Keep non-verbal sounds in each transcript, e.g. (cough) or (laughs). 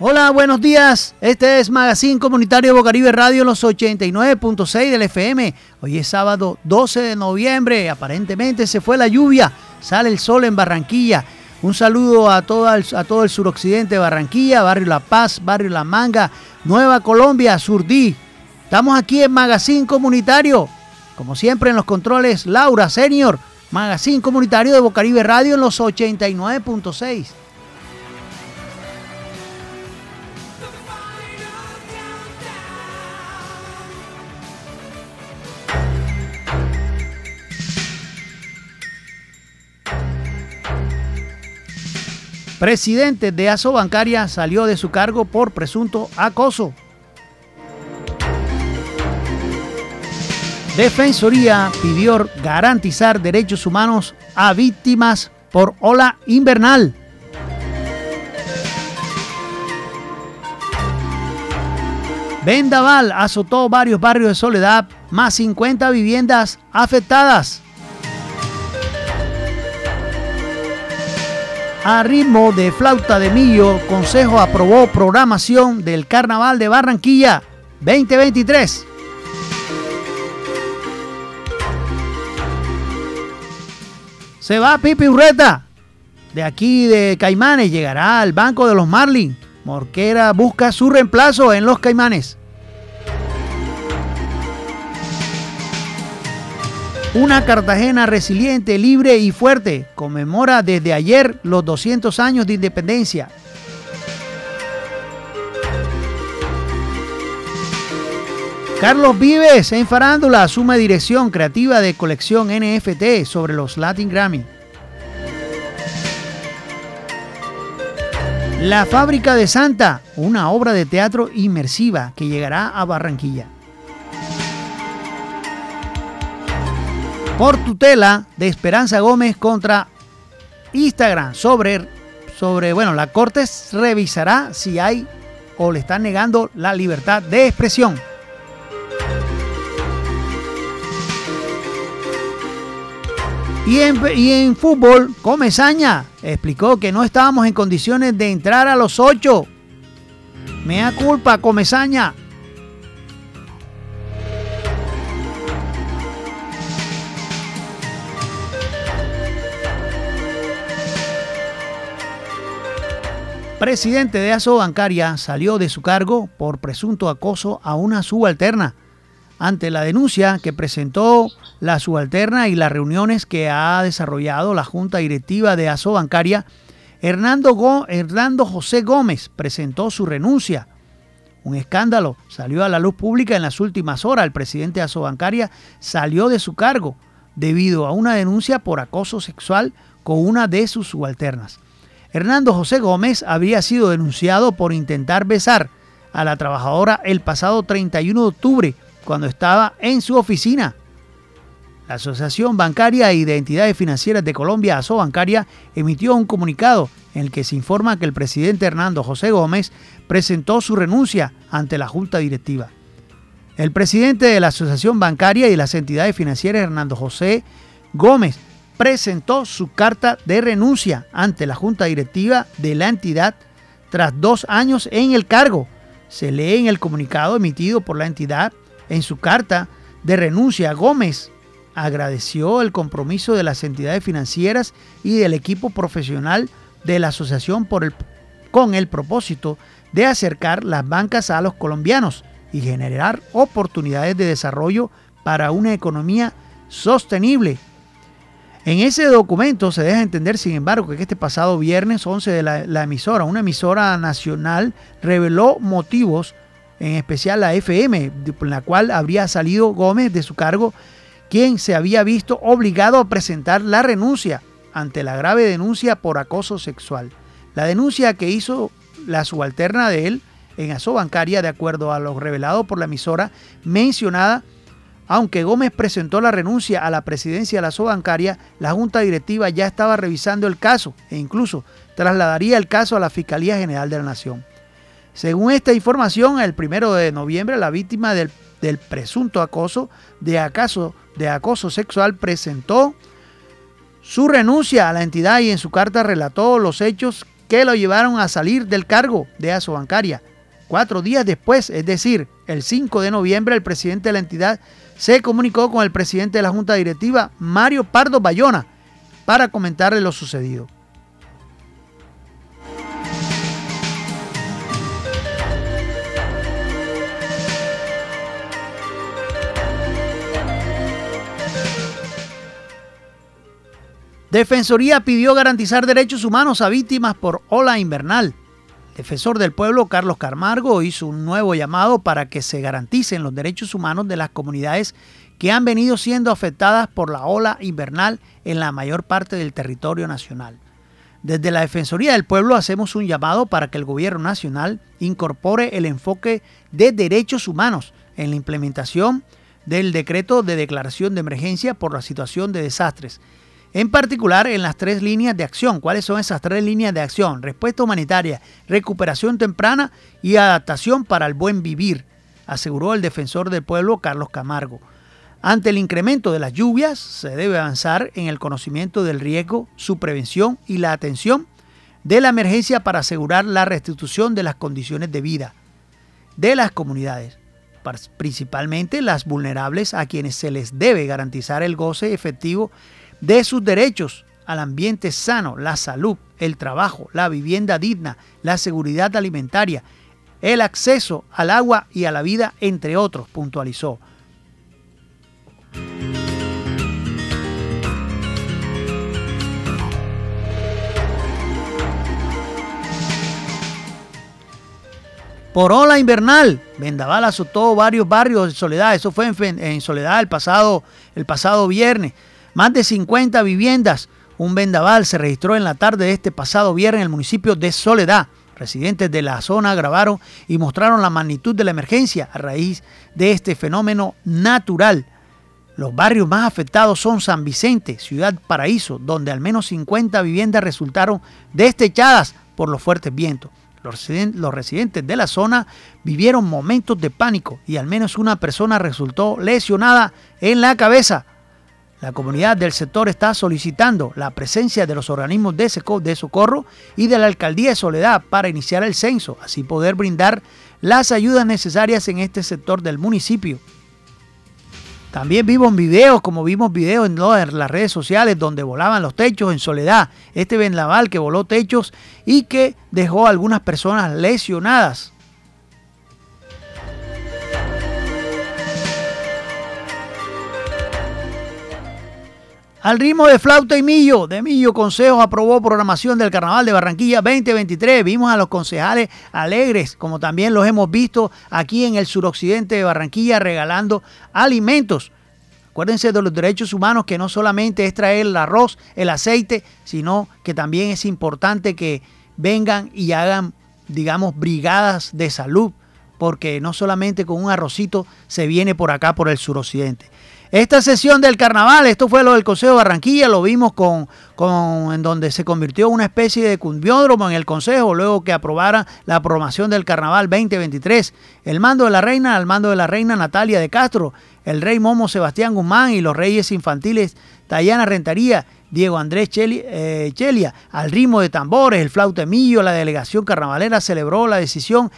Hola, buenos días. Este es Magazine Comunitario Bocaribe Radio los 89.6 del FM. Hoy es sábado 12 de noviembre. Aparentemente se fue la lluvia. Sale el sol en Barranquilla. Un saludo a todo el, suroccidente de Barranquilla, Barrio La Paz, Barrio La Manga, Nueva Colombia, Surdí. Estamos aquí en Magazine Comunitario. Como siempre en los controles, Laura Senior. Magazine Comunitario de Bocaribe Radio en los 89.6. presidente de ASO Bancaria salió de su cargo por presunto acoso. Defensoría pidió garantizar derechos humanos a víctimas por ola invernal. Vendaval azotó varios barrios de Soledad, más 50 viviendas afectadas. A ritmo de flauta de millo, Consejo aprobó programación del Carnaval de Barranquilla 2023. Se va Pipi Urreta. De aquí de Caimanes llegará al Banco de los Marlins. Morquera busca su reemplazo en los Caimanes. Una Cartagena resiliente, libre y fuerte conmemora desde ayer los 200 años de independencia. Carlos Vives en Farándula asume dirección creativa de colección NFT sobre los Latin Grammy. La Fábrica de Santa, una obra de teatro inmersiva que llegará a Barranquilla. Por tutela de Esperanza Gómez contra Instagram sobre, sobre, bueno, la Corte revisará si hay o le están negando la libertad de expresión. Y en, y en fútbol, Comesaña explicó que no estábamos en condiciones de entrar a los ocho. Me da culpa, Comesaña. Presidente de ASO Bancaria salió de su cargo por presunto acoso a una subalterna. Ante la denuncia que presentó la subalterna y las reuniones que ha desarrollado la Junta Directiva de ASO Bancaria, Hernando, Hernando José Gómez presentó su renuncia. Un escándalo salió a la luz pública en las últimas horas. El presidente de ASO Bancaria salió de su cargo debido a una denuncia por acoso sexual con una de sus subalternas. Hernando José Gómez había sido denunciado por intentar besar a la trabajadora el pasado 31 de octubre cuando estaba en su oficina. La Asociación Bancaria e Identidades Financieras de Colombia, ASO Bancaria, emitió un comunicado en el que se informa que el presidente Hernando José Gómez presentó su renuncia ante la Junta Directiva. El presidente de la Asociación Bancaria y las entidades financieras, Hernando José Gómez, presentó su carta de renuncia ante la Junta Directiva de la entidad tras dos años en el cargo. Se lee en el comunicado emitido por la entidad en su carta de renuncia. Gómez agradeció el compromiso de las entidades financieras y del equipo profesional de la asociación por el, con el propósito de acercar las bancas a los colombianos y generar oportunidades de desarrollo para una economía sostenible en ese documento se deja entender, sin embargo, que este pasado viernes 11 de la, emisora, una emisora nacional, reveló motivos, en especial la FM, en la cual habría salido Gómez de su cargo, quien se había visto obligado a presentar la renuncia ante la grave denuncia por acoso sexual. La denuncia que hizo la subalterna de él en Asobancaria, de acuerdo a lo revelado por la emisora mencionada, aunque Gómez presentó la renuncia a la presidencia de la Sobancaria, la Junta Directiva ya estaba revisando el caso e incluso trasladaría el caso a la Fiscalía General de la Nación. Según esta información, el primero de noviembre, la víctima del, presunto acoso de, de acoso sexual presentó su renuncia a la entidad y en su carta relató los hechos que lo llevaron a salir del cargo de ASO Bancaria. Cuatro días después, es decir, el 5 de noviembre, el presidente de la entidad se comunicó con el presidente de la Junta Directiva, Mario Pardo Bayona, para comentarle lo sucedido. Defensoría pidió garantizar derechos humanos a víctimas por ola invernal. Defensor del pueblo Carlos Carmargo hizo un nuevo llamado para que se garanticen los derechos humanos de las comunidades que han venido siendo afectadas por la ola invernal en la mayor parte del territorio nacional. Desde la Defensoría del Pueblo hacemos un llamado para que el Gobierno Nacional incorpore el enfoque de derechos humanos en la implementación del decreto de declaración de emergencia por la situación de desastres en particular en las tres líneas de acción. ¿Cuáles son esas tres líneas de acción? Respuesta humanitaria, recuperación temprana y adaptación para el buen vivir, aseguró el defensor del pueblo Carlos Camargo. Ante el incremento de las lluvias, se debe avanzar en el conocimiento del riesgo, su prevención y la atención de la emergencia para asegurar la restitución de las condiciones de vida de las comunidades, principalmente las vulnerables a quienes se les debe garantizar el goce efectivo de sus derechos al ambiente sano, la salud, el trabajo, la vivienda digna, la seguridad alimentaria, el acceso al agua y a la vida, entre otros, puntualizó. Por ola invernal, Vendaval azotó varios barrios de Soledad. Eso fue en, Soledad el pasado, el pasado viernes. Más de 50 viviendas. Un vendaval se registró en la tarde de este pasado viernes en el municipio de Soledad. Residentes de la zona grabaron y mostraron la magnitud de la emergencia a raíz de este fenómeno natural. Los barrios más afectados son San Vicente, Ciudad Paraíso, donde al menos 50 viviendas resultaron destechadas por los fuertes vientos. Los residentes de la zona vivieron momentos de pánico y al menos una persona resultó lesionada en la cabeza. La comunidad del sector está solicitando la presencia de los organismos de socorro y de la alcaldía de Soledad para iniciar el censo, así poder brindar las ayudas necesarias en este sector del municipio. También vimos videos, como vimos videos en las redes sociales, donde volaban los techos en Soledad. Este vendaval que voló techos y que dejó a algunas personas lesionadas. Al ritmo de flauta y millo, de Millo Consejos aprobó programación del Carnaval de Barranquilla 2023. Vimos a los concejales alegres, como también los hemos visto aquí en el suroccidente de Barranquilla, regalando alimentos. Acuérdense de los derechos humanos, que no solamente es traer el arroz, el aceite, sino que también es importante que vengan y hagan, digamos, brigadas de salud, porque no solamente con un arrocito se viene por acá, por el suroccidente. Esta sesión del carnaval, esto fue lo del Consejo de Barranquilla, lo vimos con, con en donde se convirtió una especie de cumbiódromo en el Consejo, luego que aprobara la aprobación del carnaval 2023. El mando de la reina al mando de la reina Natalia de Castro, el rey Momo Sebastián Guzmán y los reyes infantiles Tayana Rentaría, Diego Andrés eh, Chelia, al ritmo de tambores, el flautemillo, la delegación carnavalera celebró la decisión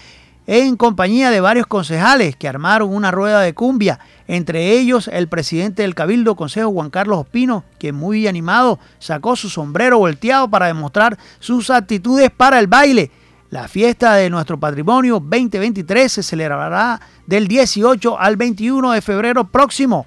en compañía de varios concejales que armaron una rueda de cumbia, entre ellos el presidente del Cabildo Consejo Juan Carlos Ospino, quien muy animado sacó su sombrero volteado para demostrar sus actitudes para el baile. La fiesta de nuestro patrimonio 2023 se celebrará del 18 al 21 de febrero próximo.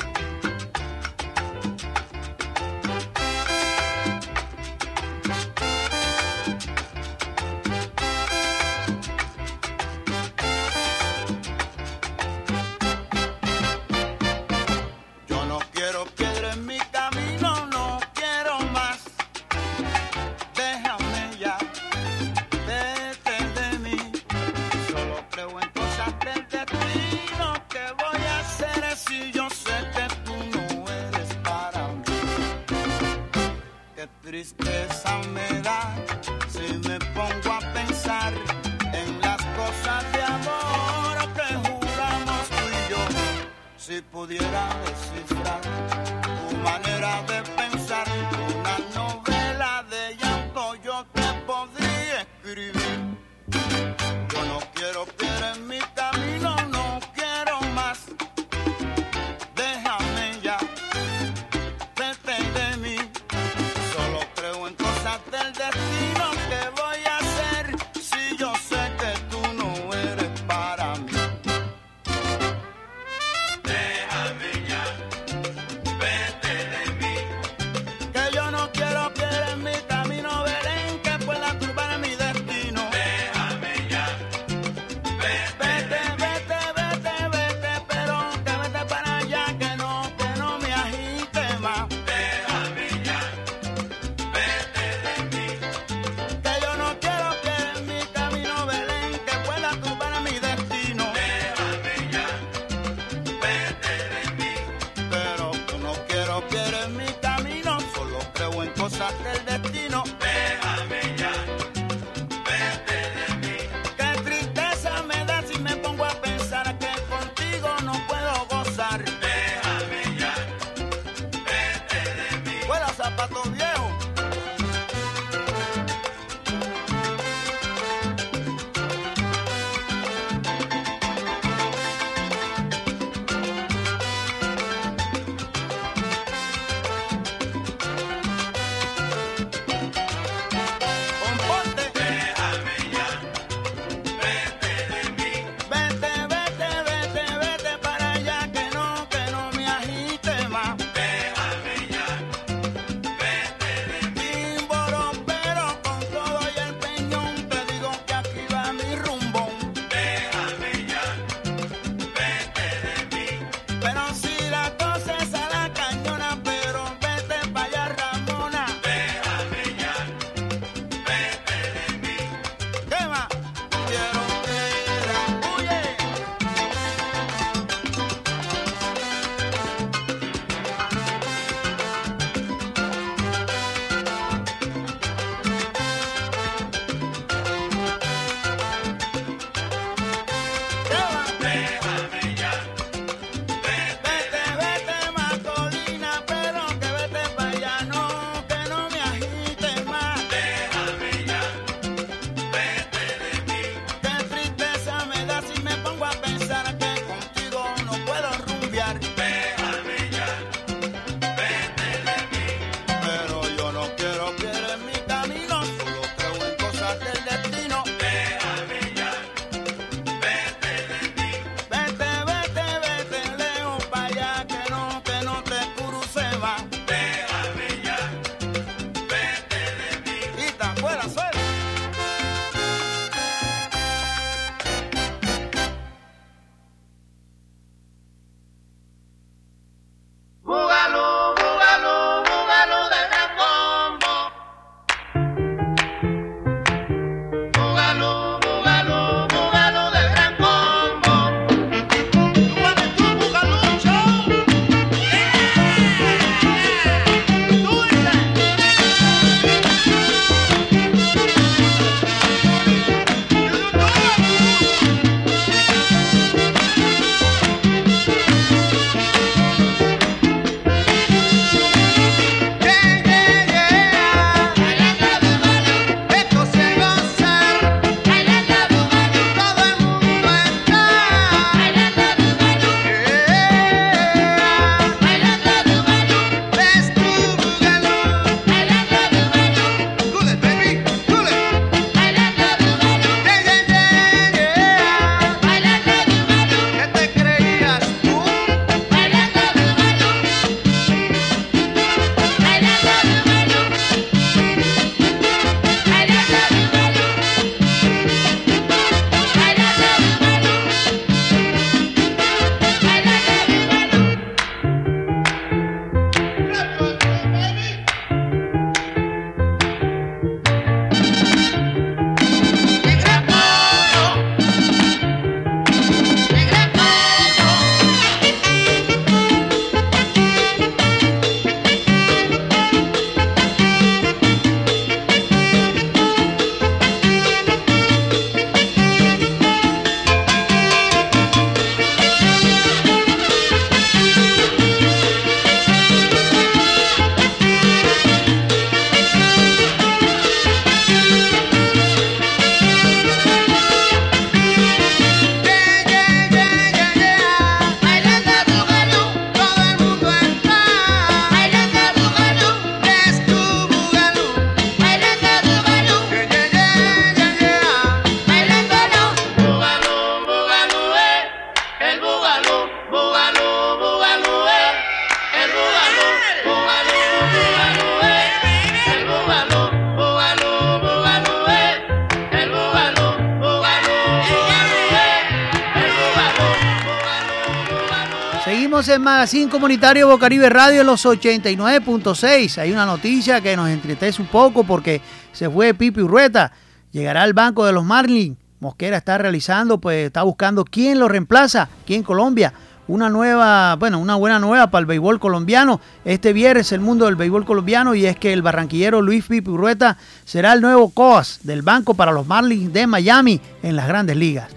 Magazine Comunitario Bocaribe Radio en los 89.6. Hay una noticia que nos entristece un poco porque se fue Pipi Urrueta. Llegará al banco de los Marlins. Mosquera está realizando, pues está buscando quién lo reemplaza aquí en Colombia. Una nueva, bueno, una buena nueva para el béisbol colombiano. Este viernes el mundo del béisbol colombiano y es que el barranquillero Luis Pipi Urrueta será el nuevo coas del banco para los Marlins de Miami en las grandes ligas.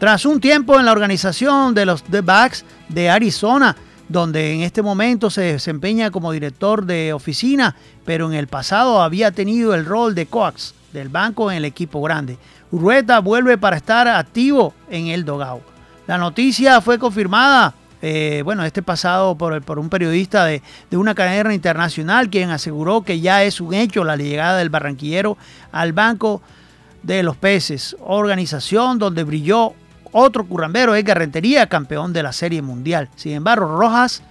Tras un tiempo en la organización de los The Backs de Arizona, donde en este momento se desempeña como director de oficina, pero en el pasado había tenido el rol de coax del banco en el equipo grande. Urrueta vuelve para estar activo en el Dogao. La noticia fue confirmada, eh, bueno, este pasado por, por un periodista de, de, una cadena internacional, quien aseguró que ya es un hecho la llegada del barranquillero al banco de los peces, organización donde brilló otro currambero es Garrentería, campeón de la Serie Mundial. Sin embargo, Rojas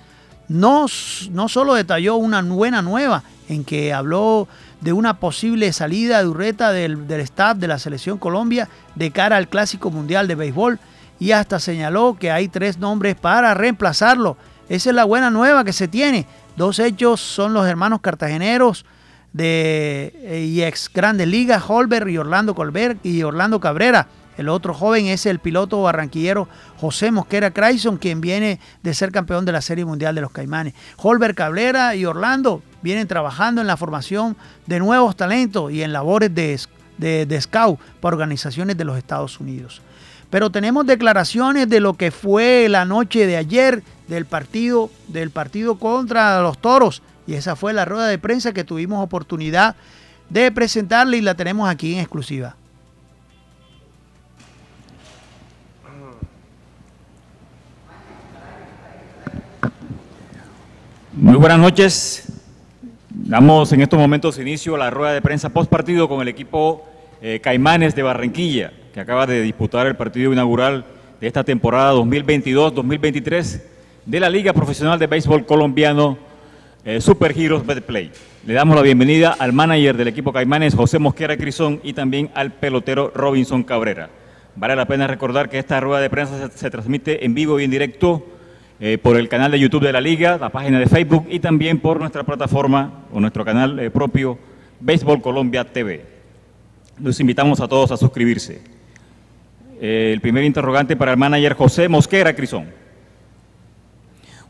no, no solo detalló una buena nueva en que habló de una posible salida de Urreta del, del staff de la Selección Colombia de cara al Clásico Mundial de Béisbol y hasta señaló que hay tres nombres para reemplazarlo. Esa es la buena nueva que se tiene. Dos hechos son los hermanos cartageneros de eh, y ex Grandes Ligas, Holber y Orlando Colbert y Orlando Cabrera el otro joven es el piloto barranquillero José Mosquera Crayson, quien viene de ser campeón de la Serie Mundial de los Caimanes. Holber Cabrera y Orlando vienen trabajando en la formación de nuevos talentos y en labores de, de, de scout para organizaciones de los Estados Unidos. Pero tenemos declaraciones de lo que fue la noche de ayer del partido, del partido contra los toros. Y esa fue la rueda de prensa que tuvimos oportunidad de presentarle y la tenemos aquí en exclusiva. Muy buenas noches. Damos en estos momentos inicio a la rueda de prensa post partido con el equipo eh, Caimanes de Barranquilla, que acaba de disputar el partido inaugural de esta temporada 2022-2023 de la Liga Profesional de Béisbol Colombiano eh, Super Heroes Betplay. Le damos la bienvenida al manager del equipo Caimanes, José Mosquera Crisón, y también al pelotero Robinson Cabrera. Vale la pena recordar que esta rueda de prensa se, se transmite en vivo y en directo eh, por el canal de YouTube de la Liga, la página de Facebook y también por nuestra plataforma o nuestro canal eh, propio Béisbol Colombia TV. Los invitamos a todos a suscribirse. Eh, el primer interrogante para el manager José Mosquera Crisón.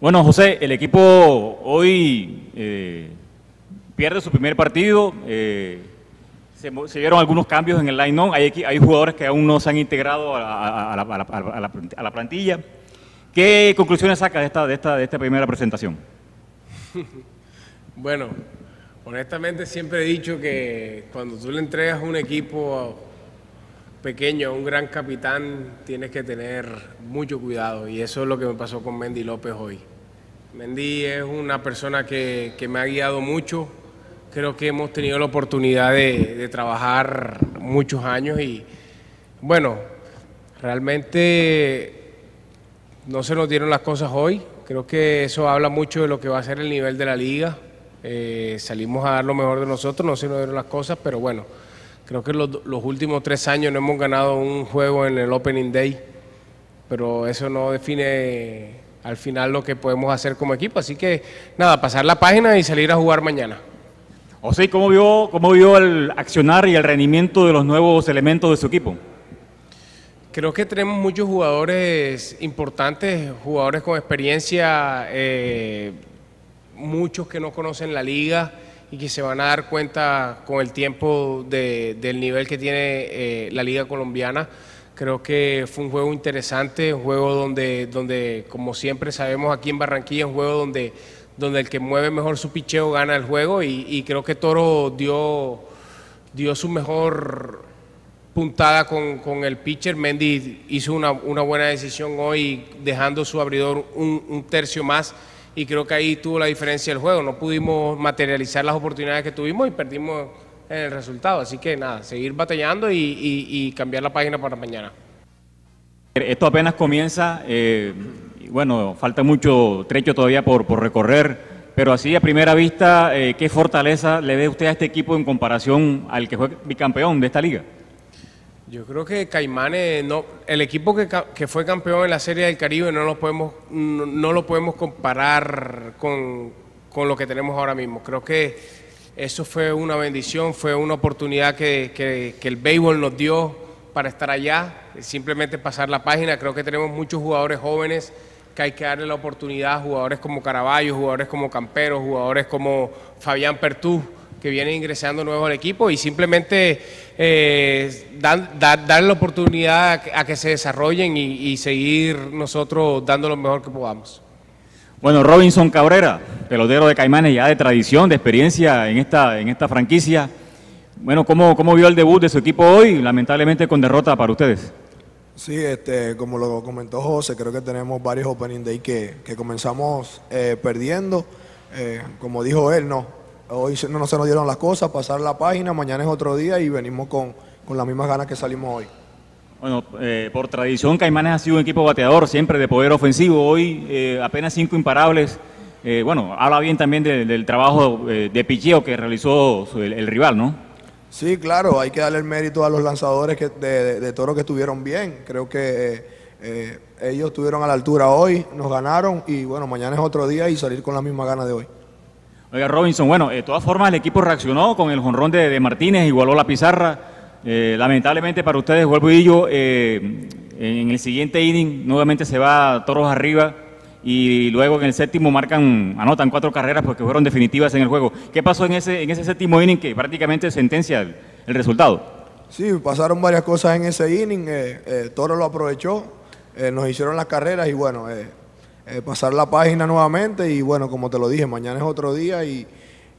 Bueno, José, el equipo hoy eh, pierde su primer partido. Se, se, vieron algunos cambios en el line-on. Hay, hay, jugadores que aún no se han integrado a, a, a, la, a la plantilla. ¿Qué conclusiones saca de esta, de esta, de esta primera presentación? (laughs) bueno, honestamente siempre he dicho que cuando tú le entregas un equipo pequeño a un gran capitán, tienes que tener mucho cuidado y eso es lo que me pasó con Mendy López hoy. Mendy es una persona que, que me ha guiado mucho, creo que hemos tenido la oportunidad de, de trabajar muchos años y bueno, realmente no se nos dieron las cosas hoy. Creo que eso habla mucho de lo que va a ser el nivel de la liga. Eh, salimos a dar lo mejor de nosotros, no se nos dieron las cosas, pero bueno, creo que los, últimos tres años no hemos ganado un juego en el Opening Day, pero eso no define al final lo que podemos hacer como equipo. Así que nada, pasar la página y salir a jugar mañana. O sea, ¿cómo vio, cómo vio el accionar y el rendimiento de los nuevos elementos de su equipo? Creo que tenemos muchos jugadores importantes, jugadores con experiencia, eh, muchos que no conocen la liga y que se van a dar cuenta con el tiempo de, del nivel que tiene eh, la liga colombiana. Creo que fue un juego interesante, un juego donde, donde como siempre sabemos aquí en Barranquilla, un juego donde, donde el que mueve mejor su picheo gana el juego y, y creo que Toro dio, dio su mejor puntada con, con, el pitcher. Mendy hizo una, una, buena decisión hoy dejando su abridor un, un, tercio más y creo que ahí tuvo la diferencia del juego. No pudimos materializar las oportunidades que tuvimos y perdimos en el resultado. Así que nada, seguir batallando y, y, y cambiar la página para mañana. Esto apenas comienza, eh, bueno, falta mucho trecho todavía por, por recorrer, pero así a primera vista, eh, ¿qué fortaleza le ve usted a este equipo en comparación al que fue bicampeón de esta liga? Yo creo que Caimanes, no, el equipo que, que fue campeón en la Serie del Caribe no lo podemos, no, no lo podemos comparar con, con lo que tenemos ahora mismo. Creo que eso fue una bendición, fue una oportunidad que, que- que el béisbol nos dio para estar allá, simplemente pasar la página. Creo que tenemos muchos jugadores jóvenes que hay que darle la oportunidad, jugadores como Caraballo, jugadores como Campero, jugadores como Fabián Pertú, que vienen ingresando nuevos al equipo y simplemente eh, dan- da- darle la oportunidad a que, a que se desarrollen y, y seguir nosotros dando lo mejor que podamos. Bueno, Robinson Cabrera, pelotero de Caimanes ya de tradición, de experiencia en esta, en esta franquicia. Bueno, ¿cómo, ¿cómo vio el debut de su equipo hoy? Lamentablemente con derrota para ustedes. Sí, este, como lo comentó José, creo que tenemos varios opening day que, que comenzamos eh, perdiendo. Eh, como dijo él, no. Hoy no se nos dieron las cosas, pasar la página, mañana es otro día y venimos con, con las mismas ganas que salimos hoy. Bueno, eh, por tradición Caimanes ha sido un equipo bateador siempre de poder ofensivo. Hoy eh, apenas cinco imparables. Eh, bueno, habla bien también de- del trabajo de picheo que realizó el, el rival, ¿no? Sí, claro, hay que darle el mérito a los lanzadores que, de, de, de toros que estuvieron bien. Creo que ellos estuvieron a la altura hoy, nos ganaron y bueno, mañana es otro día y salir con las mismas ganas de hoy. Oiga, Robinson, bueno, de todas formas el equipo reaccionó con el jonrón de, de Martínez, igualó la pizarra. Eh, lamentablemente para ustedes, vuelvo y digo, eh, en el siguiente inning nuevamente se va Toros arriba y luego en el séptimo marcan, anotan cuatro carreras porque fueron definitivas en el juego. ¿Qué pasó en ese, en ese séptimo inning que prácticamente sentencia el, resultado? Sí, pasaron varias cosas en ese inning. eh, eh, Toro lo aprovechó, nos hicieron las carreras y bueno, eh, eh, pasar la página nuevamente y bueno, como te lo dije, mañana es otro día y,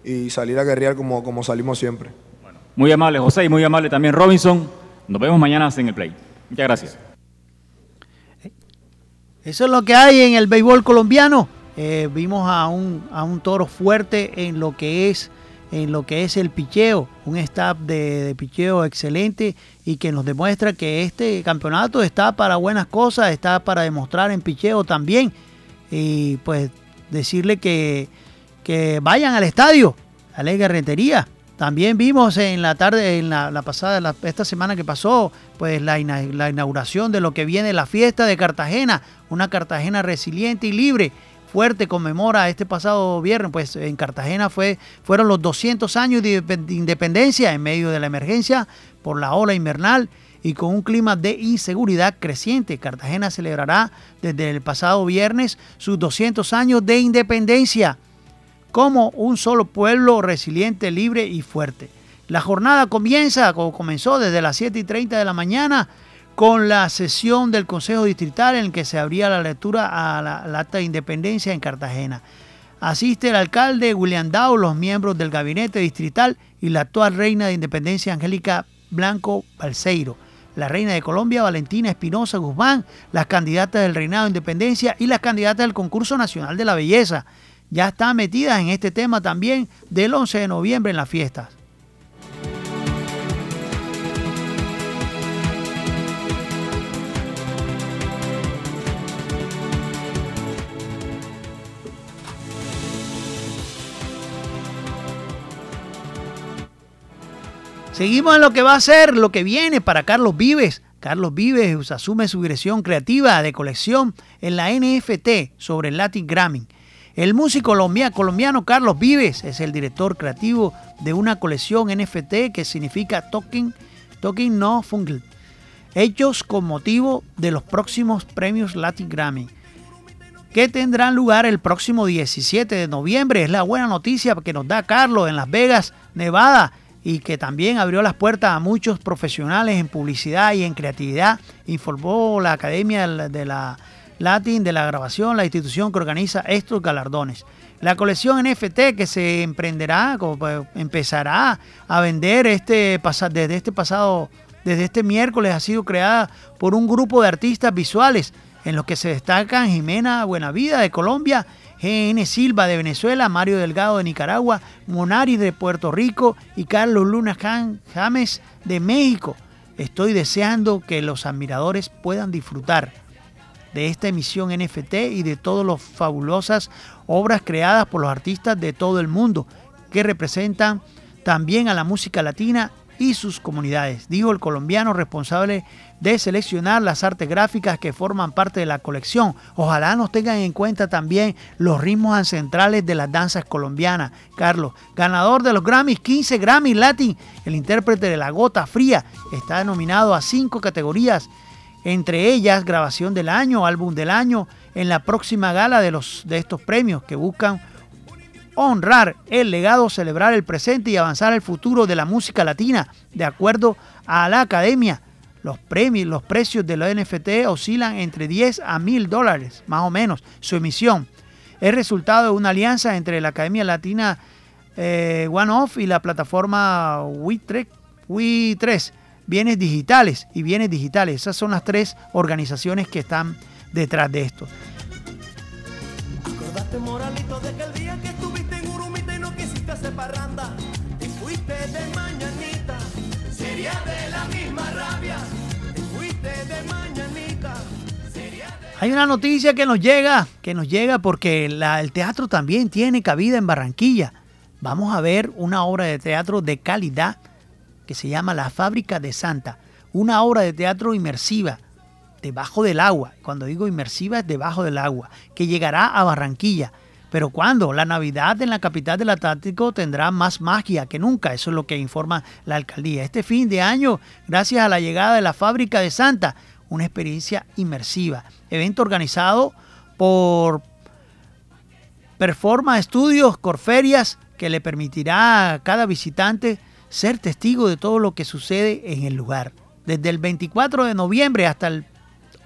y salir a guerrear como, como salimos siempre. Muy amable José y muy amable también Robinson. Nos vemos mañana en el play. Muchas gracias. Eso es lo que hay en el béisbol colombiano. Eh, vimos a un, a un toro fuerte en lo que es en lo que es el picheo, un staff de, de picheo excelente y que nos demuestra que este campeonato está para buenas cosas, está para demostrar en picheo también. Y pues decirle que, que vayan al estadio, a la Rentería. También vimos en la tarde, en la, pasada, esta semana que pasó, pues la, la inauguración de lo que viene la fiesta de Cartagena, una Cartagena resiliente y libre. Fuerte conmemora este pasado viernes, pues en Cartagena fue, fueron los 200 años de independencia en medio de la emergencia por la ola invernal y con un clima de inseguridad creciente. Cartagena celebrará desde el pasado viernes sus 200 años de independencia como un solo pueblo resiliente, libre y fuerte. La jornada comienza, o comenzó desde las 7 y 30 de la mañana, con la sesión del Consejo Distrital en el que se abría la lectura a la, al acta de independencia en Cartagena. Asiste el alcalde William Dow, los miembros del gabinete distrital y la actual reina de independencia Angélica Blanco Balseiro, la reina de Colombia Valentina Espinosa Guzmán, las candidatas del reinado de independencia y las candidatas del concurso nacional de la belleza. Ya están metidas en este tema también del 11 de noviembre en las fiestas. Seguimos en lo que va a ser, lo que viene para Carlos Vives. Carlos Vives asume su dirección creativa de colección en la NFT sobre el Latin Grammy. El músico colombia- colombiano Carlos Vives es el director creativo de una colección NFT que significa Token, token No Fungal, hechos con motivo de los próximos premios Latin Grammy que tendrán lugar el próximo 17 de noviembre. Es la buena noticia que nos da Carlos en Las Vegas, Nevada, y que también abrió las puertas a muchos profesionales en publicidad y en creatividad, informó la Academia de la- Latin de la Grabación, la institución que organiza estos galardones. La colección NFT que se emprenderá, pues, empezará a vender este, desde este pasado, desde este miércoles, ha sido creada por un grupo de artistas visuales en los que se destacan Jimena Buenavida de Colombia, GN Silva de Venezuela, Mario Delgado de Nicaragua, Monaris de Puerto Rico y Carlos Luna James de México. Estoy deseando que los admiradores puedan disfrutar de esta emisión NFT y de todas las fabulosas obras creadas por los artistas de todo el mundo que representan también a la música latina y sus comunidades, dijo el colombiano responsable de seleccionar las artes gráficas que forman parte de la colección. Ojalá nos tengan en cuenta también los ritmos ancestrales de las danzas colombianas. Carlos, ganador de los Grammys, 15 Grammys Latin, el intérprete de La Gota Fría, está nominado a cinco categorías, entre ellas grabación del año, álbum del año, en la próxima gala de, los, de estos premios que buscan honrar el legado, celebrar el presente y avanzar el futuro de la música latina. De acuerdo a la academia, los premios, los precios de los NFT oscilan entre 10 a 1000 dólares, más o menos. Su emisión es resultado de una alianza entre la Academia Latina eh, One Off y la plataforma We3, bienes digitales y bienes digitales. Esas son las tres organizaciones que están detrás de esto. moralito, de Hay una noticia que nos llega, que nos llega porque el teatro también tiene cabida en Barranquilla. Vamos a ver una obra de teatro de calidad que se llama La Fábrica de Santa, una obra de teatro inmersiva debajo del agua. Cuando digo inmersiva es debajo del agua, que llegará a Barranquilla pero ¿cuándo? La Navidad en la capital del Atlántico tendrá más magia que nunca, eso es lo que informa la alcaldía. Este fin de año, gracias a la llegada de la fábrica de Santa, una experiencia inmersiva. Evento organizado por Performa Estudios Corferias que le permitirá a cada visitante ser testigo de todo lo que sucede en el lugar. Desde el 24 de noviembre hasta el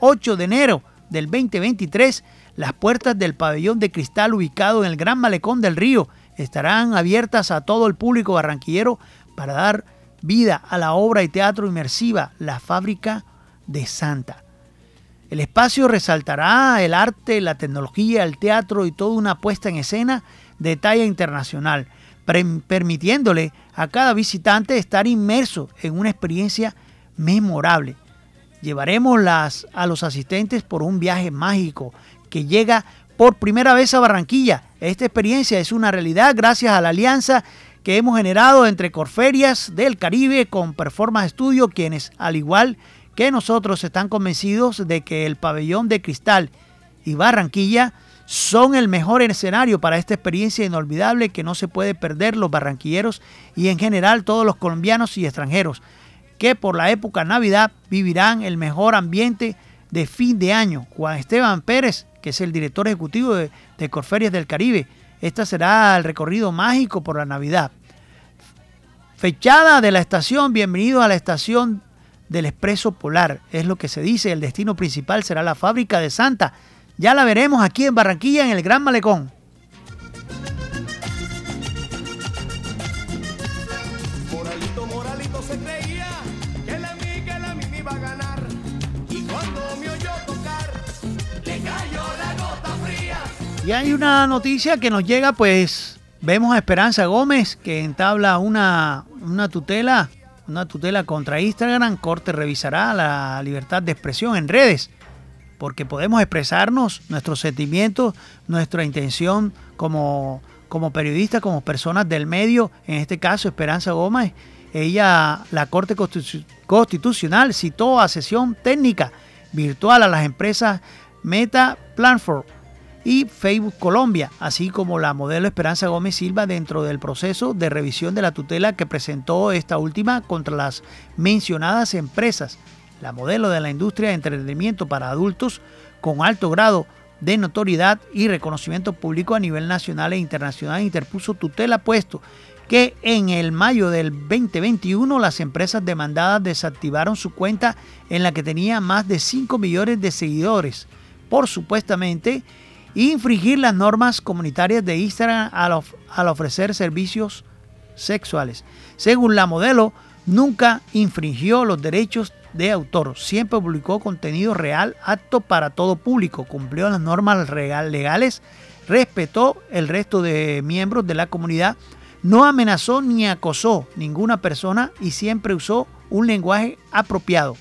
8 de enero del 2023, las puertas del pabellón de cristal ubicado en el Gran Malecón del Río estarán abiertas a todo el público barranquillero para dar vida a la obra y teatro inmersiva La Fábrica de Santa. El espacio resaltará el arte, la tecnología, el teatro y toda una puesta en escena de talla internacional, permitiéndole a cada visitante estar inmerso en una experiencia memorable. Llevaremos las, a los asistentes por un viaje mágico que llega por primera vez a Barranquilla. Esta experiencia es una realidad gracias a la alianza que hemos generado entre Corferias del Caribe con Performance Studio, quienes, al igual nosotros, están convencidos de que el pabellón de cristal y Barranquilla son el mejor escenario para esta experiencia inolvidable que no se puede perder los barranquilleros y en general todos los colombianos y extranjeros, que por la época Navidad vivirán el mejor ambiente de fin de año. Juan Esteban Pérez, que es el director ejecutivo de, Corferias del Caribe. Esta será el recorrido mágico por la Navidad. Fechada de la estación, bienvenido a la estación del Expreso Polar. Es lo que se dice, el destino principal será la fábrica de Santa. Ya la veremos aquí en Barranquilla, en el Gran Malecón. Y hay una noticia que nos llega, pues vemos a Esperanza Gómez que entabla una, una tutela, una tutela contra Instagram. Corte revisará la libertad de expresión en redes, porque podemos expresarnos nuestros sentimientos, nuestra intención como, como periodistas, como personas del medio, en este caso Esperanza Gómez. Ella, la Corte Constitucional, citó a sesión técnica virtual a las empresas Meta Planford y Facebook Colombia, así como la modelo Esperanza Gómez Silva dentro del proceso de revisión de la tutela que presentó esta última contra las mencionadas empresas. La modelo de la industria de entretenimiento para adultos con alto grado de notoriedad y reconocimiento público a nivel nacional e internacional interpuso tutela puesto que en el mayo del 2021 las empresas demandadas desactivaron su cuenta en la que tenía más de 5 millones de seguidores por supuestamente infringir las normas comunitarias de Instagram al, ofrecer servicios sexuales. Según la modelo, nunca infringió los derechos de autor, siempre publicó contenido real apto para todo público, cumplió las normas legales, respetó el resto de miembros de la comunidad, no amenazó ni acosó ninguna persona y siempre usó un lenguaje apropiado.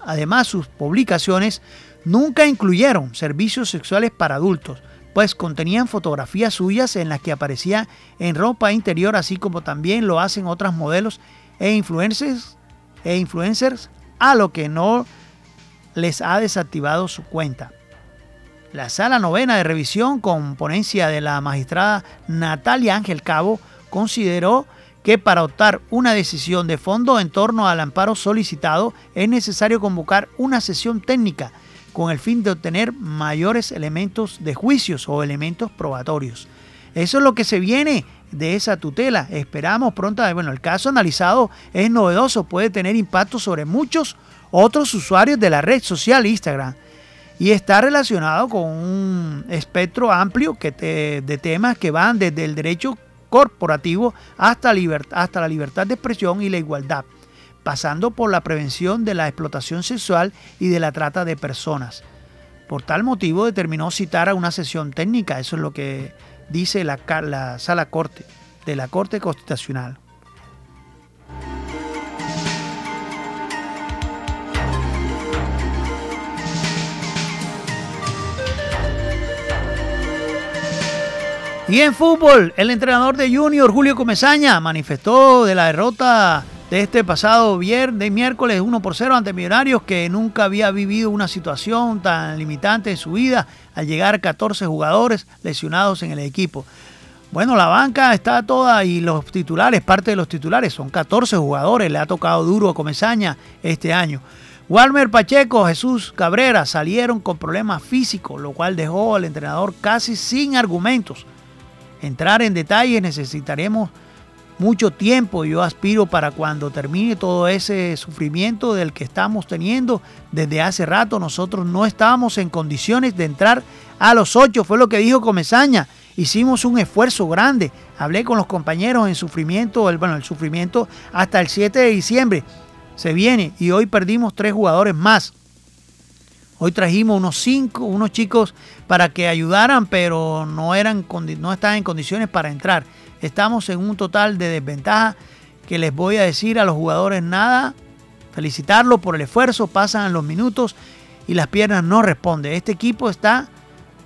Además, sus publicaciones Nunca incluyeron servicios sexuales para adultos, pues contenían fotografías suyas en las que aparecía en ropa interior, así como también lo hacen otras modelos e influencers, e influencers a lo que no les ha desactivado su cuenta. La sala novena de revisión con ponencia de la magistrada Natalia Ángel Cabo consideró que para optar una decisión de fondo en torno al amparo solicitado es necesario convocar una sesión técnica con el fin de obtener mayores elementos de juicios o elementos probatorios. Eso es lo que se viene de esa tutela. Esperamos pronto, bueno, el caso analizado es novedoso, puede tener impacto sobre muchos otros usuarios de la red social Instagram y está relacionado con un espectro amplio de temas que van desde el derecho corporativo hasta, hasta la libertad de expresión y la igualdad, pasando por la prevención de la explotación sexual y de la trata de personas. Por tal motivo determinó citar a una sesión técnica, eso es lo que dice la, la sala corte de la Corte Constitucional. Y en fútbol, el entrenador de Junior, Julio Comesaña, manifestó de la derrota de este pasado viernes, miércoles 1 por 0 ante Millonarios que nunca había vivido una situación tan limitante en su vida al llegar a 14 jugadores lesionados en el equipo. Bueno, la banca está toda y los titulares, parte de los titulares, son 14 jugadores, le ha tocado duro a Comesaña este año. Walmer Pacheco, Jesús Cabrera salieron con problemas físicos, lo cual dejó al entrenador casi sin argumentos entrar en detalles necesitaremos mucho tiempo. Yo aspiro para cuando termine todo ese sufrimiento del que estamos teniendo desde hace rato. Nosotros no estábamos en condiciones de entrar a los ocho, fue lo que dijo Comezaña. Hicimos un esfuerzo grande. Hablé con los compañeros en sufrimiento, bueno, el sufrimiento hasta el 7 de diciembre. Se viene y hoy perdimos tres jugadores más. Hoy trajimos unos cinco, unos chicos para que ayudaran, pero no, eran, no estaban en condiciones para entrar. Estamos en un total de desventaja que les voy a decir a los jugadores nada. Felicitarlos por el esfuerzo, pasan los minutos y las piernas no responden. Este equipo está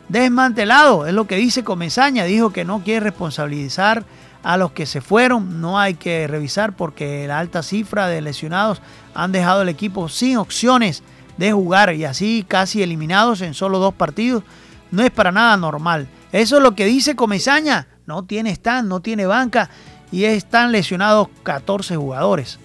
desmantelado, es lo que dice Comesaña. Dijo que no quiere responsabilizar a los que se fueron. No hay que revisar porque la alta cifra de lesionados han dejado el equipo sin opciones de jugar y así casi eliminados en solo dos partidos, no es para nada normal. Eso es lo que dice Comesaña. No tiene stand, no tiene banca y están lesionados 14 jugadores.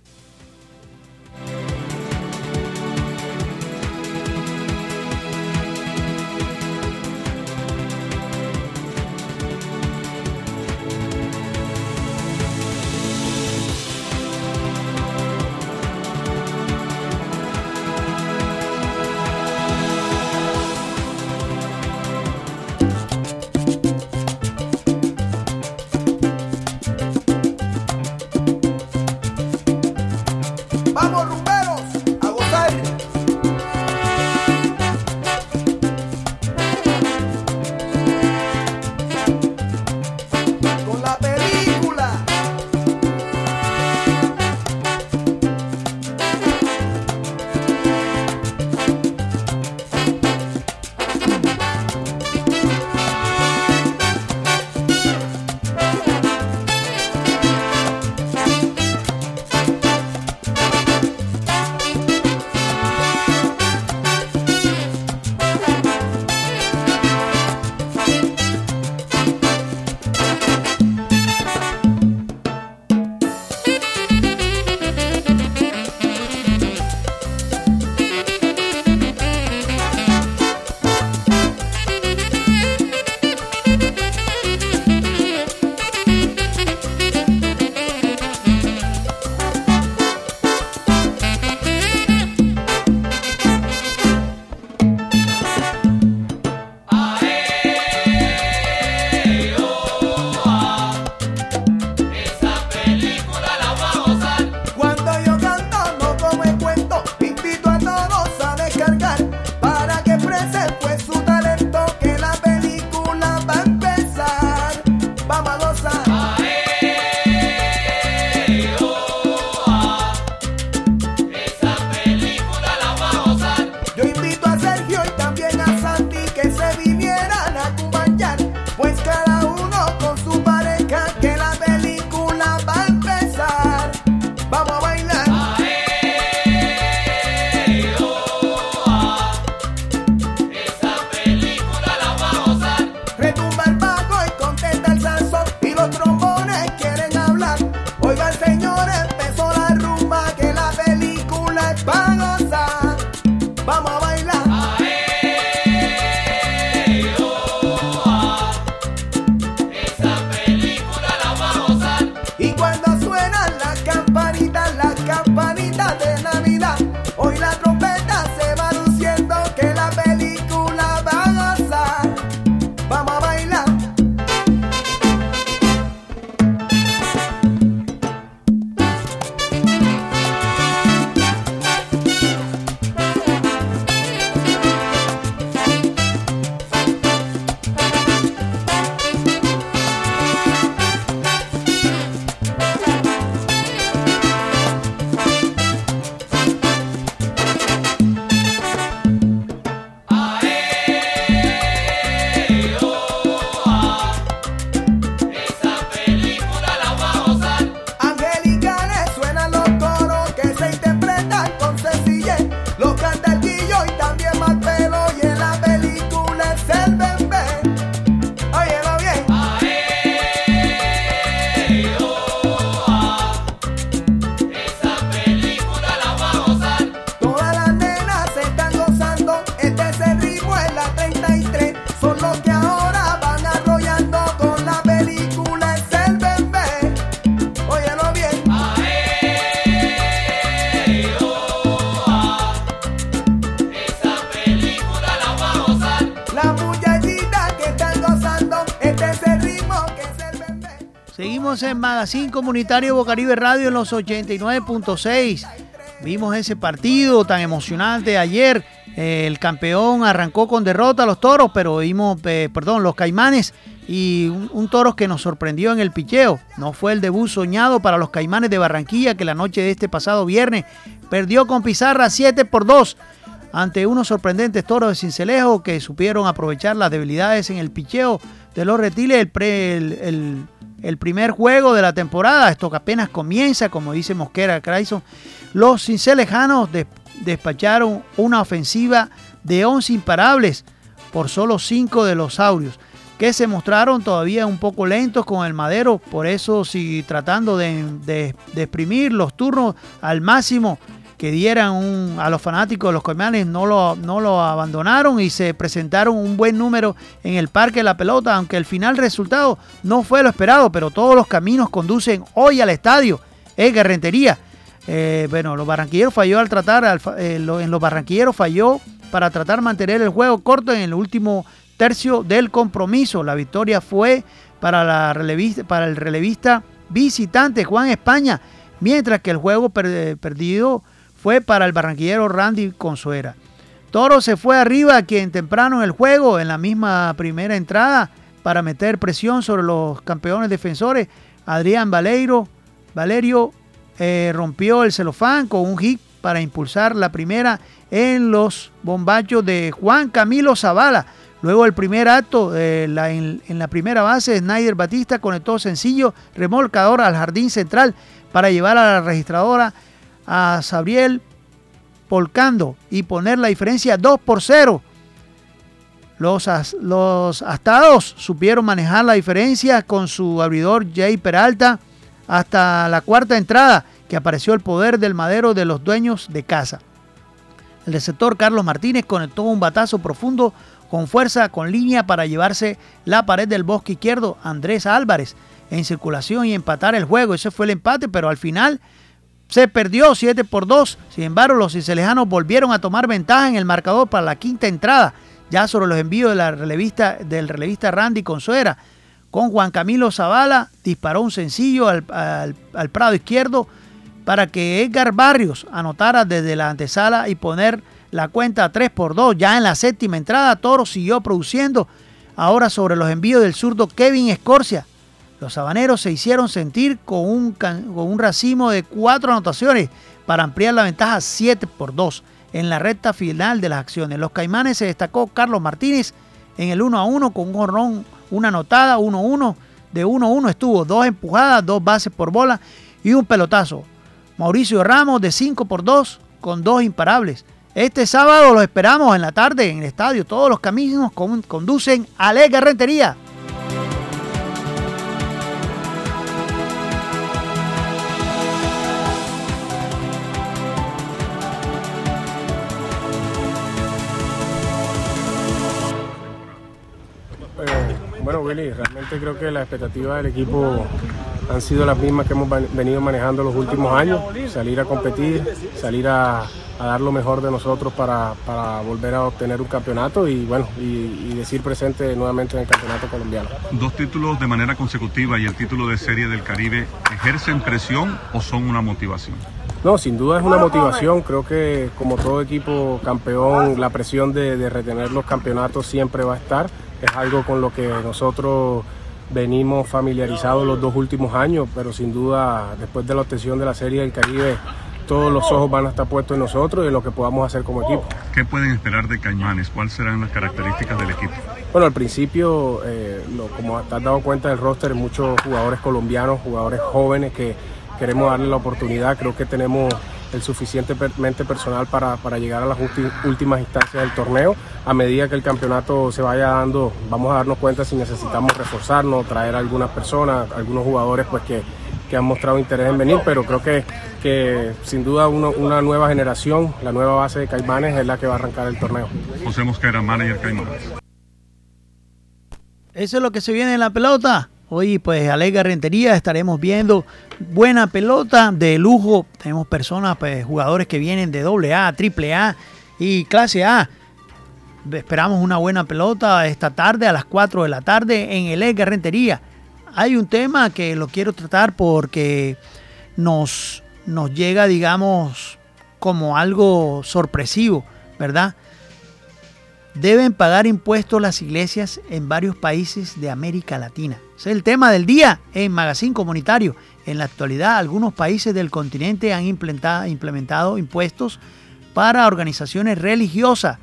Magazine Comunitario Bocaribe Radio en los 89.6. Vimos ese partido tan emocionante ayer. Eh, el campeón arrancó con derrota a los toros, pero vimos, eh, perdón, los caimanes y un, un toro que nos sorprendió en el picheo. No fue el debut soñado para los caimanes de Barranquilla, que la noche de este pasado viernes perdió con pizarra 7 por 2 ante unos sorprendentes toros de Cincelejo que supieron aprovechar las debilidades en el picheo de los el- el- el primer juego de la temporada. Esto que apenas comienza, como dice Mosquera Crayson. Los cincelejanos des- despacharon una ofensiva de 11 imparables por solo 5 de los saurios que se mostraron todavía un poco lentos con el madero, por eso si tratando de, de- de exprimir los turnos al máximo que dieran a los fanáticos de los Caimanes no lo, no lo abandonaron y se presentaron un buen número en el Parque de la Pelota, aunque el final resultado no fue lo esperado, pero todos los caminos conducen hoy al estadio. Edgar Rentería. Eh, bueno, los barranquilleros falló al tratar, eh, en los barranquilleros falló para tratar de mantener el juego corto en el último tercio del compromiso. La victoria fue para, la relevista, para el relevista visitante Juan España, mientras que el juego per- perdido fue para el barranquillero Randy Consuera. Toro se fue arriba quien temprano en el juego, en la misma primera entrada, para meter presión sobre los campeones defensores. Adrián Valeiro, Valerio eh, rompió el celofán con un hit para impulsar la primera en los bombachos de Juan Camilo Zavala. Luego el primer acto, eh, en, en la primera base, Snyder Batista conectó sencillo remolcador al jardín central para llevar a la registradora a Sabriel Polcando y poner la diferencia 2 por 0. Los, los astados supieron manejar la diferencia con su abridor Jay Peralta hasta la cuarta entrada que apareció el poder del madero de los dueños de casa. El receptor Carlos Martínez conectó un batazo profundo con fuerza, con línea para llevarse la pared del bosque izquierdo Andrés Álvarez en circulación y empatar el juego. Ese fue el empate, pero al final se perdió 7 por 2. Sin embargo, los cincelejanos volvieron a tomar ventaja en el marcador para la quinta entrada, ya sobre los envíos de la relevista, del relevista Randy Consuera. Con Juan Camilo Zavala disparó un sencillo al, al- al prado izquierdo para que Edgar Barrios anotara desde la antesala y poner la cuenta 3 por 2. Ya en la séptima entrada, Toro siguió produciendo. Ahora sobre los envíos del zurdo Kevin Escorcia. Los sabaneros se hicieron sentir con un, con un racimo de cuatro anotaciones para ampliar la ventaja 7 por 2 en la recta final de las acciones. Los caimanes se destacó Carlos Martínez en el 1 a 1 con un jorrón, una anotada, 1 a 1. De 1 a 1 estuvo dos empujadas, dos bases por bola y un pelotazo. Mauricio Ramos de 5 por 2 con dos imparables. Este sábado los esperamos en la tarde en el estadio. Todos los caminos con- conducen a Lega Rentería. Bueno, Willy, realmente creo que las expectativas del equipo han sido las mismas que hemos venido manejando los últimos años. Salir a competir, salir a, a dar lo mejor de nosotros para, para volver a obtener un campeonato y bueno, y, y decir presente nuevamente en el campeonato colombiano. Dos títulos de manera consecutiva y el título de Serie del Caribe, ¿ejercen presión o son una motivación? No, sin duda es una motivación. Creo que como todo equipo campeón, la presión de, de retener los campeonatos siempre va a estar. Es algo con lo que nosotros venimos familiarizados los dos últimos años, pero sin duda después de la obtención de la Serie del Caribe, todos los ojos van a estar puestos en nosotros y en lo que podamos hacer como equipo. ¿Qué pueden esperar de Caimanes? ¿Cuáles serán las características del equipo? Bueno, al principio, eh, lo- como te has dado cuenta del roster, muchos jugadores colombianos, jugadores jóvenes que queremos darle la oportunidad. Creo que tenemos el suficientemente personal para, para llegar a las ulti- últimas instancias del torneo. A medida que el campeonato se vaya dando, vamos a darnos cuenta si necesitamos reforzarnos, traer a algunas personas, algunos jugadores pues que, que han mostrado interés en venir, pero creo que, que sin duda uno- una nueva generación, la nueva base de Caimanes es la que va a arrancar el torneo. José Mosquera, manager Caimanes. Eso es lo que se viene en la pelota. Hoy, pues, Alega Rentería estaremos viendo buena pelota de lujo. Tenemos personas, pues, jugadores que vienen de AA, AAA y clase A. Esperamos una buena pelota esta tarde a las 4 de la tarde en el Edgar Rentería. hay un tema que lo quiero tratar porque nos, nos llega, digamos, como algo sorpresivo, ¿verdad? Deben pagar impuestos las iglesias en varios países de América Latina. Es el tema del día en Magazine Comunitario. En la actualidad, algunos países del continente han implementado, implementado impuestos para organizaciones religiosas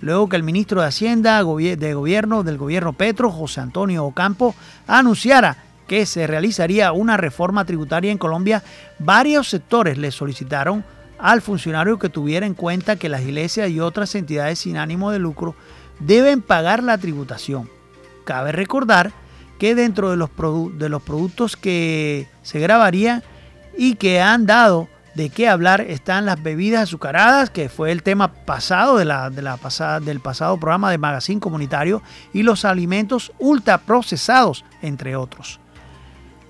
luego que el ministro de Hacienda de Gobierno del gobierno Petro, José Antonio Ocampo, anunciara que se realizaría una reforma tributaria en Colombia, varios sectores le solicitaron al funcionario que tuviera en cuenta que las iglesias y otras entidades sin ánimo de lucro deben pagar la tributación. Cabe recordar que dentro de los, de los productos que se grabarían y que han dado de qué hablar están las bebidas azucaradas, que fue el tema pasado de la, de la pasada, del pasado programa de Magazine Comunitario, y los alimentos ultraprocesados, entre otros.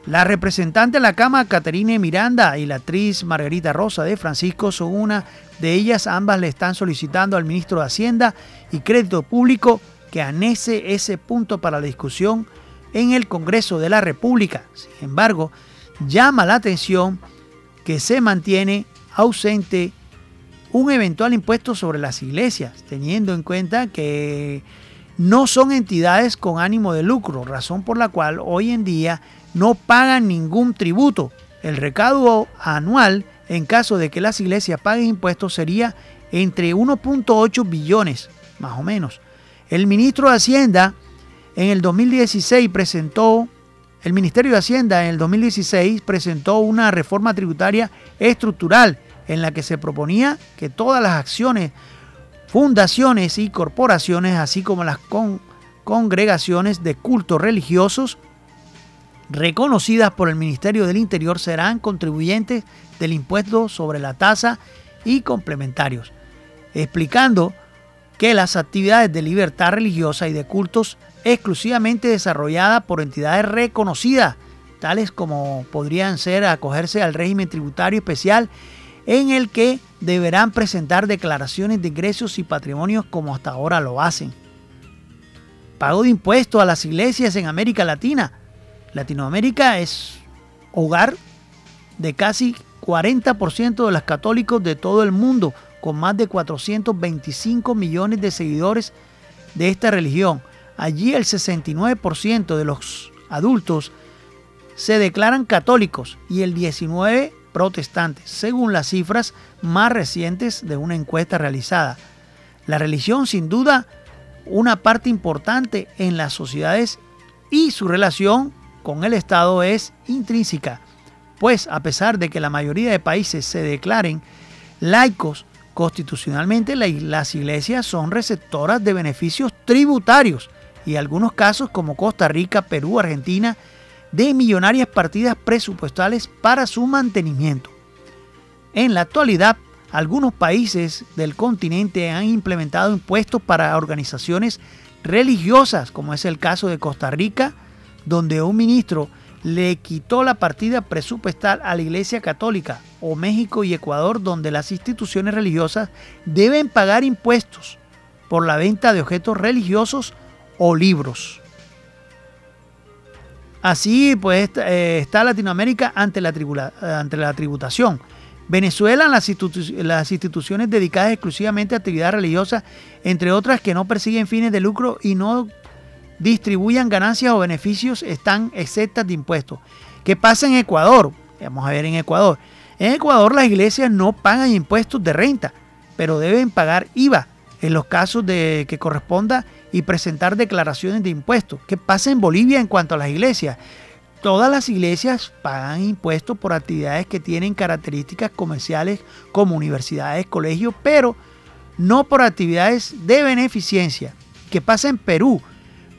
La representante de la Cámara, Caterine Miranda, y la actriz Margarita Rosa de Francisco son una de ellas. Ambas le están solicitando al ministro de Hacienda y Crédito Público que anece ese punto para la discusión en el Congreso de la República. Sin embargo, llama la atención que se mantiene ausente un eventual impuesto sobre las iglesias, teniendo en cuenta que no son entidades con ánimo de lucro, razón por la cual hoy en día no pagan ningún tributo. El recaudo anual, en caso de que las iglesias paguen impuestos, sería entre 1.8 billones, más o menos. El ministro de Hacienda en el 2016 presentó el Ministerio de Hacienda en el 2016 presentó una reforma tributaria estructural en la que se proponía que todas las acciones, fundaciones y corporaciones, así como las congregaciones de cultos religiosos reconocidas por el Ministerio del Interior serán contribuyentes del impuesto sobre la tasa y complementarios, explicando que las actividades de libertad religiosa y de cultos exclusivamente desarrollada por entidades reconocidas, tales como podrían ser acogerse al régimen tributario especial en el que deberán presentar declaraciones de ingresos y patrimonios como hasta ahora lo hacen. Pago de impuestos a las iglesias en América Latina. Latinoamérica es hogar de casi 40% de los católicos de todo el mundo, con más de 425 millones de seguidores de esta religión. Allí el 69% de los adultos se declaran católicos y el 19% protestantes, según las cifras más recientes de una encuesta realizada. La religión, sin duda, una parte importante en las sociedades y su relación con el Estado es intrínseca, pues a pesar de que la mayoría de países se declaren laicos, constitucionalmente las iglesias son receptoras de beneficios tributarios y algunos casos como Costa Rica, Perú, Argentina, de millonarias partidas presupuestales para su mantenimiento. En la actualidad, algunos países del continente han implementado impuestos para organizaciones religiosas, como es el caso de Costa Rica, donde un ministro le quitó la partida presupuestal a la Iglesia Católica, o México y Ecuador, donde las instituciones religiosas deben pagar impuestos por la venta de objetos religiosos o libros. Así pues eh, está Latinoamérica ante la, ante la tributación. Venezuela, las, las instituciones dedicadas exclusivamente a actividades religiosas, entre otras que no persiguen fines de lucro y no distribuyan ganancias o beneficios, están exentas de impuestos. ¿Qué pasa en Ecuador? Vamos a ver en Ecuador. En Ecuador las iglesias no pagan impuestos de renta, pero deben pagar IVA en los casos de que corresponda y presentar declaraciones de impuestos. ¿Qué pasa en Bolivia en cuanto a las iglesias? Todas las iglesias pagan impuestos por actividades que tienen características comerciales como universidades, colegios, pero no por actividades de beneficencia. ¿Qué pasa en Perú?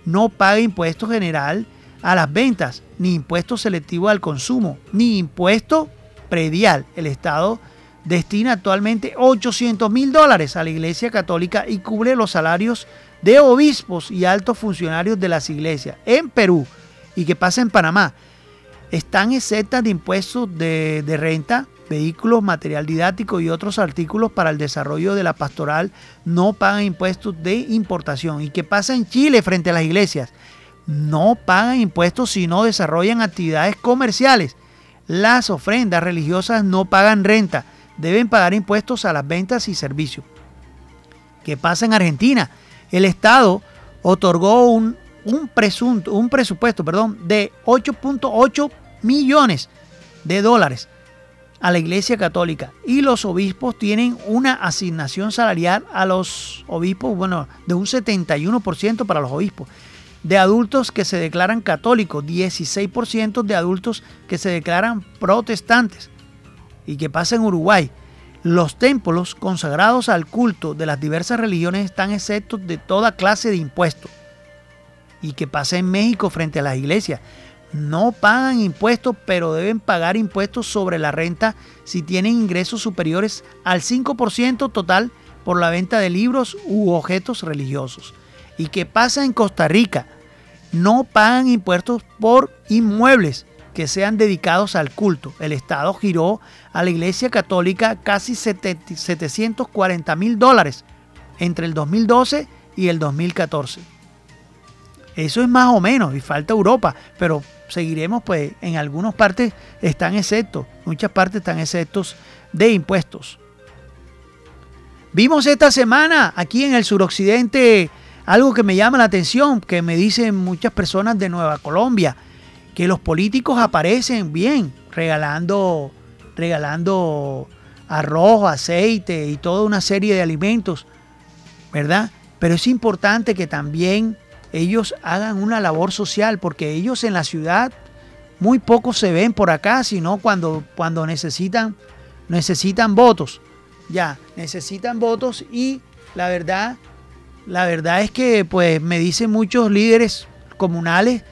No paga impuesto general a las ventas, ni impuesto selectivo al consumo, ni impuesto predial. El Estado destina actualmente 800 mil dólares a la Iglesia Católica y cubre los salarios de obispos y altos funcionarios de las iglesias en Perú y que pasa en Panamá. Están exentas de impuestos de, de renta, vehículos, material didáctico y otros artículos para el desarrollo de la pastoral no pagan impuestos de importación. ¿Y qué pasa en Chile frente a las iglesias? no pagan impuestos si no desarrollan actividades comerciales. Las ofrendas religiosas no pagan renta, deben pagar impuestos a las ventas y servicios. ¿Qué pasa en Argentina? El Estado otorgó un, un, presunto, un presupuesto perdón, de 8.8 millones de dólares a la Iglesia Católica y los obispos tienen una asignación salarial a los obispos, bueno, de un 71% para los obispos. De adultos que se declaran católicos, 16% de adultos que se declaran protestantes. ¿Y qué pasa en Uruguay? Los templos consagrados al culto de las diversas religiones están exentos de toda clase de impuestos. ¿Y qué pasa en México frente a las iglesias? No pagan impuestos, pero deben pagar impuestos sobre la renta si tienen ingresos superiores al 5% total por la venta de libros u objetos religiosos. ¿Y qué pasa en Costa Rica? No pagan impuestos por inmuebles que sean dedicados al culto. El Estado giró a la Iglesia Católica casi 740 mil dólares entre el 2012 y el 2014. Eso es más o menos, y falta Europa, pero seguiremos, pues en algunas partes están exceptos, muchas partes están exceptos de impuestos. Vimos esta semana aquí en el suroccidente algo que me llama la atención, que me dicen muchas personas de Nueva Colombia, que los políticos aparecen bien, regalando, regalando arroz, aceite y toda una serie de alimentos, ¿verdad? Pero es importante que también ellos hagan una labor social, porque ellos en la ciudad muy pocos se ven por acá, sino cuando, cuando necesitan, necesitan votos. Ya, necesitan votos y la verdad, la verdad es que pues me dicen muchos líderes comunales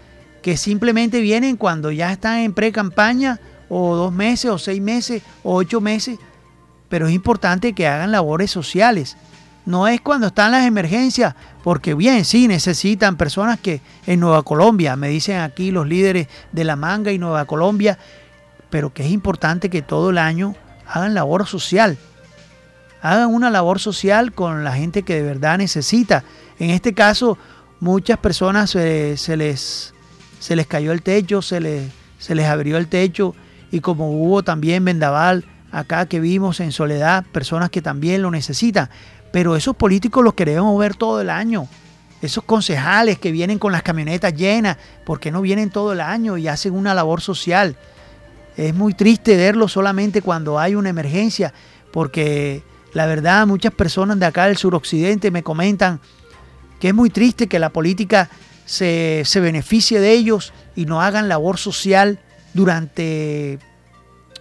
que simplemente vienen cuando ya están en pre-campaña o dos meses o seis meses o ocho meses, pero es importante que hagan labores sociales no es cuando están las emergencias, porque bien, sí, necesitan personas que en Nueva Colombia, me dicen aquí los líderes de La Manga y Nueva Colombia, pero que es importante que todo el año hagan labor social. Hagan una labor social con la gente que de verdad necesita. En este caso, muchas personas se, les, se les cayó el techo, se les, se les abrió el techo y como hubo también vendaval acá que vimos en Soledad, personas que también lo necesitan. Pero esos políticos los queremos ver todo el año. Esos concejales que vienen con las camionetas llenas, ¿por qué no vienen todo el año y hacen una labor social? Es muy triste verlo solamente cuando hay una emergencia, porque la verdad muchas personas de acá del suroccidente me comentan que es muy triste que la política se, se beneficie de ellos y no hagan labor social durante,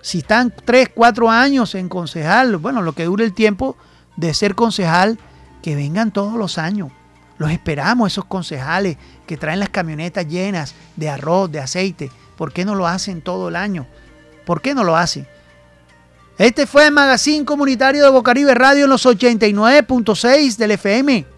si están tres, cuatro años en concejal, bueno, lo que dure el tiempo, de ser concejal, que vengan todos los años. Los esperamos, esos concejales que traen las camionetas llenas de arroz, de aceite. ¿Por qué no lo hacen todo el año? ¿Por qué no lo hacen? Este fue el Magazine Comunitario de Bocaribe Radio en los 89.6 del FM.